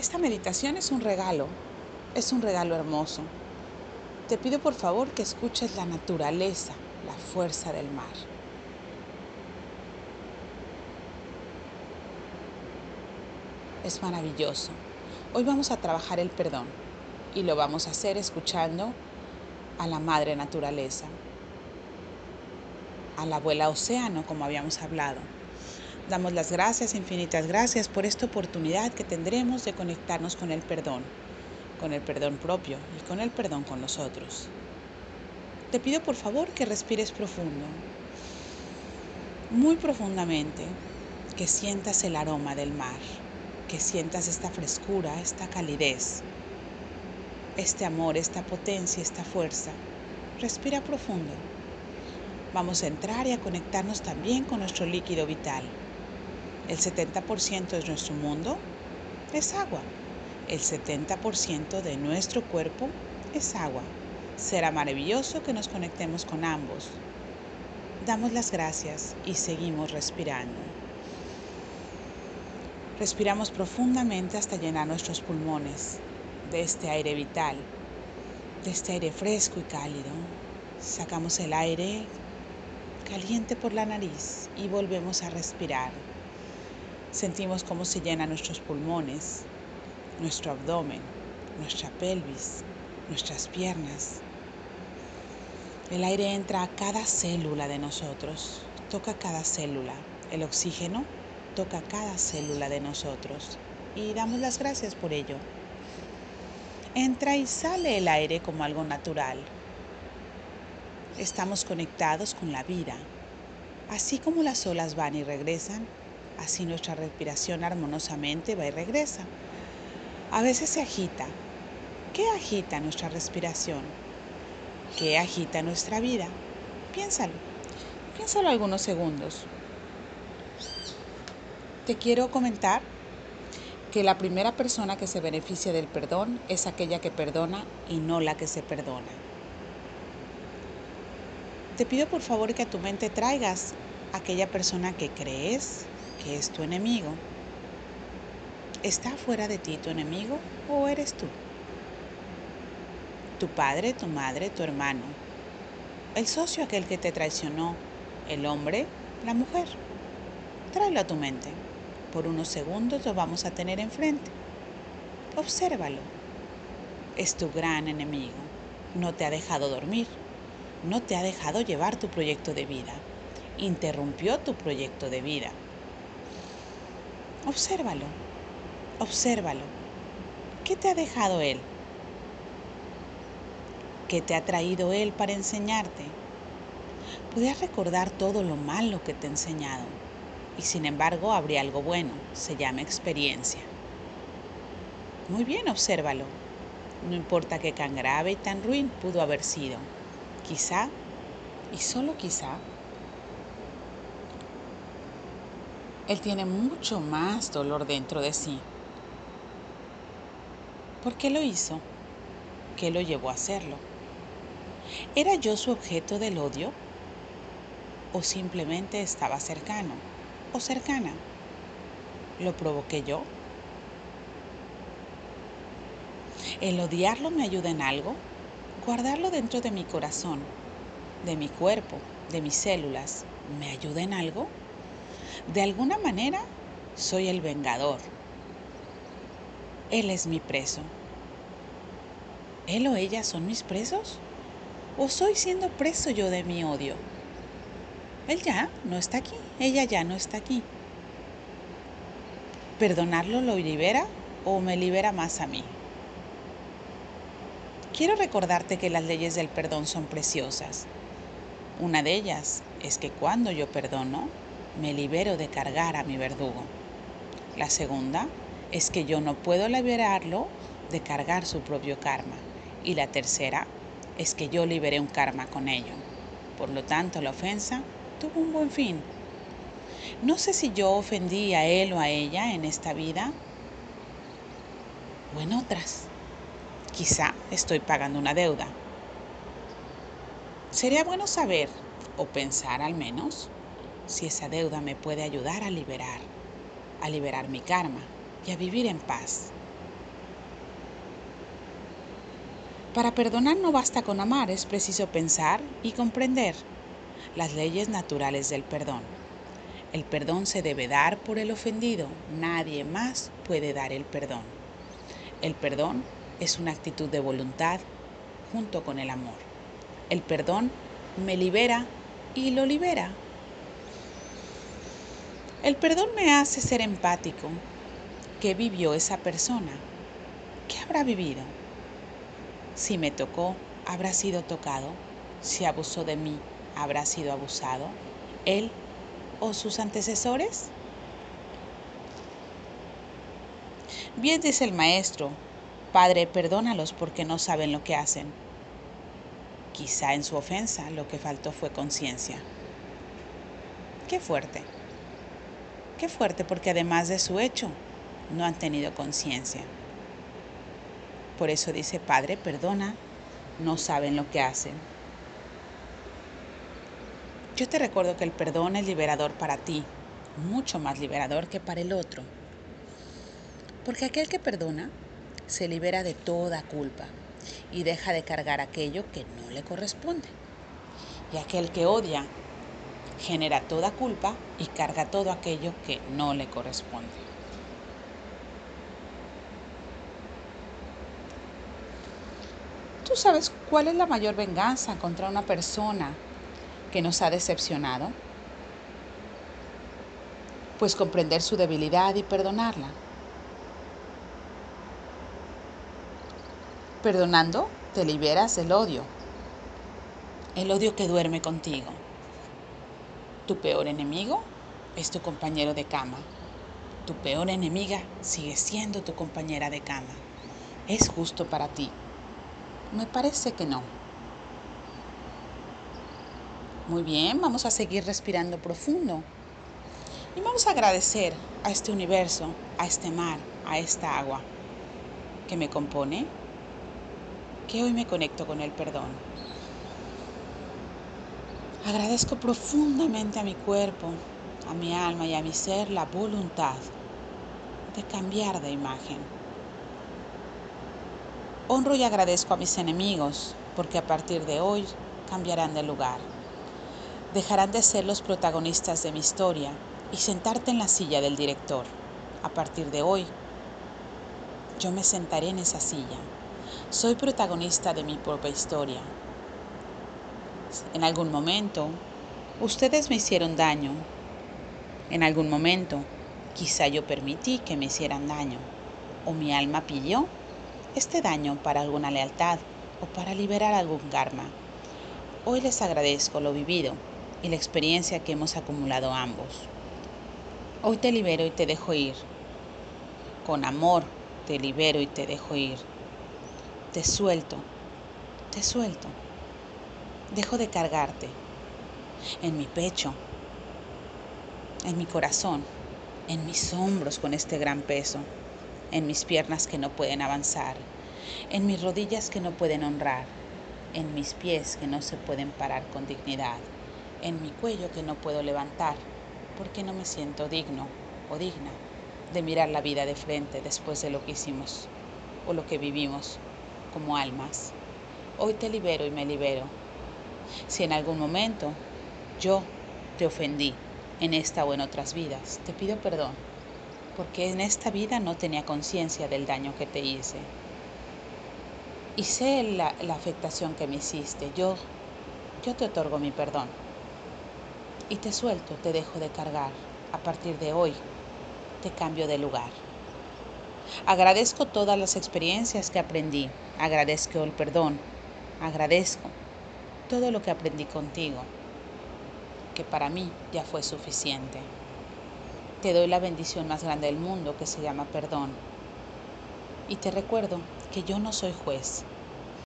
Esta meditación es un regalo, es un regalo hermoso. Te pido por favor que escuches la naturaleza, la fuerza del mar. Es maravilloso. Hoy vamos a trabajar el perdón y lo vamos a hacer escuchando a la madre naturaleza, a la abuela océano, como habíamos hablado. Damos las gracias, infinitas gracias por esta oportunidad que tendremos de conectarnos con el perdón, con el perdón propio y con el perdón con los otros. Te pido por favor que respires profundo, muy profundamente, que sientas el aroma del mar, que sientas esta frescura, esta calidez, este amor, esta potencia, esta fuerza. Respira profundo. Vamos a entrar y a conectarnos también con nuestro líquido vital. El 70% de nuestro mundo es agua. El 70% de nuestro cuerpo es agua. Será maravilloso que nos conectemos con ambos. Damos las gracias y seguimos respirando. Respiramos profundamente hasta llenar nuestros pulmones de este aire vital, de este aire fresco y cálido. Sacamos el aire caliente por la nariz y volvemos a respirar. Sentimos cómo se llenan nuestros pulmones, nuestro abdomen, nuestra pelvis, nuestras piernas. El aire entra a cada célula de nosotros, toca cada célula. El oxígeno toca cada célula de nosotros y damos las gracias por ello. Entra y sale el aire como algo natural. Estamos conectados con la vida. Así como las olas van y regresan, Así nuestra respiración armoniosamente va y regresa. A veces se agita. ¿Qué agita nuestra respiración? ¿Qué agita nuestra vida? Piénsalo. Piénsalo algunos segundos. Te quiero comentar que la primera persona que se beneficia del perdón es aquella que perdona y no la que se perdona. Te pido por favor que a tu mente traigas aquella persona que crees que es tu enemigo. ¿Está fuera de ti tu enemigo o eres tú? Tu padre, tu madre, tu hermano, el socio aquel que te traicionó, el hombre, la mujer. Tráelo a tu mente. Por unos segundos lo vamos a tener enfrente. Obsérvalo. Es tu gran enemigo. No te ha dejado dormir. No te ha dejado llevar tu proyecto de vida. Interrumpió tu proyecto de vida. Obsérvalo, obsérvalo. ¿Qué te ha dejado Él? ¿Qué te ha traído Él para enseñarte? Podrías recordar todo lo malo que te ha enseñado y sin embargo habría algo bueno, se llama experiencia. Muy bien, obsérvalo. No importa qué tan grave y tan ruin pudo haber sido. Quizá, y solo quizá, Él tiene mucho más dolor dentro de sí. ¿Por qué lo hizo? ¿Qué lo llevó a hacerlo? ¿Era yo su objeto del odio? ¿O simplemente estaba cercano o cercana? ¿Lo provoqué yo? ¿El odiarlo me ayuda en algo? ¿Guardarlo dentro de mi corazón, de mi cuerpo, de mis células, me ayuda en algo? De alguna manera, soy el vengador. Él es mi preso. ¿Él o ella son mis presos? ¿O soy siendo preso yo de mi odio? Él ya no está aquí, ella ya no está aquí. ¿Perdonarlo lo libera o me libera más a mí? Quiero recordarte que las leyes del perdón son preciosas. Una de ellas es que cuando yo perdono, me libero de cargar a mi verdugo. La segunda es que yo no puedo liberarlo de cargar su propio karma. Y la tercera es que yo liberé un karma con ello. Por lo tanto, la ofensa tuvo un buen fin. No sé si yo ofendí a él o a ella en esta vida o en otras. Quizá estoy pagando una deuda. Sería bueno saber, o pensar al menos, si esa deuda me puede ayudar a liberar, a liberar mi karma y a vivir en paz. Para perdonar no basta con amar, es preciso pensar y comprender las leyes naturales del perdón. El perdón se debe dar por el ofendido, nadie más puede dar el perdón. El perdón es una actitud de voluntad junto con el amor. El perdón me libera y lo libera. El perdón me hace ser empático. ¿Qué vivió esa persona? ¿Qué habrá vivido? Si me tocó, habrá sido tocado. Si abusó de mí, habrá sido abusado. Él o sus antecesores. Bien dice el maestro, Padre, perdónalos porque no saben lo que hacen. Quizá en su ofensa lo que faltó fue conciencia. Qué fuerte. Qué fuerte porque además de su hecho, no han tenido conciencia. Por eso dice, Padre, perdona, no saben lo que hacen. Yo te recuerdo que el perdón es liberador para ti, mucho más liberador que para el otro. Porque aquel que perdona se libera de toda culpa y deja de cargar aquello que no le corresponde. Y aquel que odia genera toda culpa y carga todo aquello que no le corresponde. ¿Tú sabes cuál es la mayor venganza contra una persona que nos ha decepcionado? Pues comprender su debilidad y perdonarla. Perdonando, te liberas del odio, el odio que duerme contigo. Tu peor enemigo es tu compañero de cama. Tu peor enemiga sigue siendo tu compañera de cama. ¿Es justo para ti me parece que no. Muy bien, vamos a seguir respirando profundo. Y vamos a agradecer a este universo, a este mar, a esta agua que me compone, que hoy me conecto con el perdón. Agradezco profundamente a mi cuerpo, a mi alma y a mi ser la voluntad de cambiar de imagen Honro y agradezco a mis enemigos porque a partir de hoy cambiarán de lugar. Dejarán de ser los protagonistas de mi historia y sentarte en la silla del director. A partir de hoy, yo me sentaré en esa silla. Soy protagonista de mi propia historia. En algún momento, ustedes me hicieron daño. En algún momento, quizá yo permití que me hicieran daño. O mi alma pidió este daño para alguna lealtad o para liberar algún karma. Hoy les agradezco lo vivido y la experiencia que hemos acumulado ambos. Hoy te libero y te dejo ir. Con amor te libero y te dejo ir. Te suelto, te suelto. Dejo de cargarte en mi pecho, en mi corazón, en mis hombros con este gran peso en mis piernas que no pueden avanzar, en mis rodillas que no pueden honrar, en mis pies que no se pueden parar con dignidad, en mi cuello que no puedo levantar, porque no me siento digno o digna de mirar la vida de frente después de lo que hicimos o lo que vivimos como almas. Hoy te libero y me libero. Si en algún momento yo te ofendí en esta o en otras vidas, te pido perdón porque en esta vida no tenía conciencia del daño que te hice. Y sé la, afectación que me hiciste. Yo, yo te otorgo mi perdón. Y te suelto, te dejo de cargar. A partir de hoy, te cambio de lugar. Agradezco todas las experiencias que aprendí. Agradezco el perdón. Agradezco todo lo que aprendí contigo, que para mí ya fue suficiente. Te doy la bendición más grande del mundo que se llama perdón. Y te recuerdo que yo no soy juez,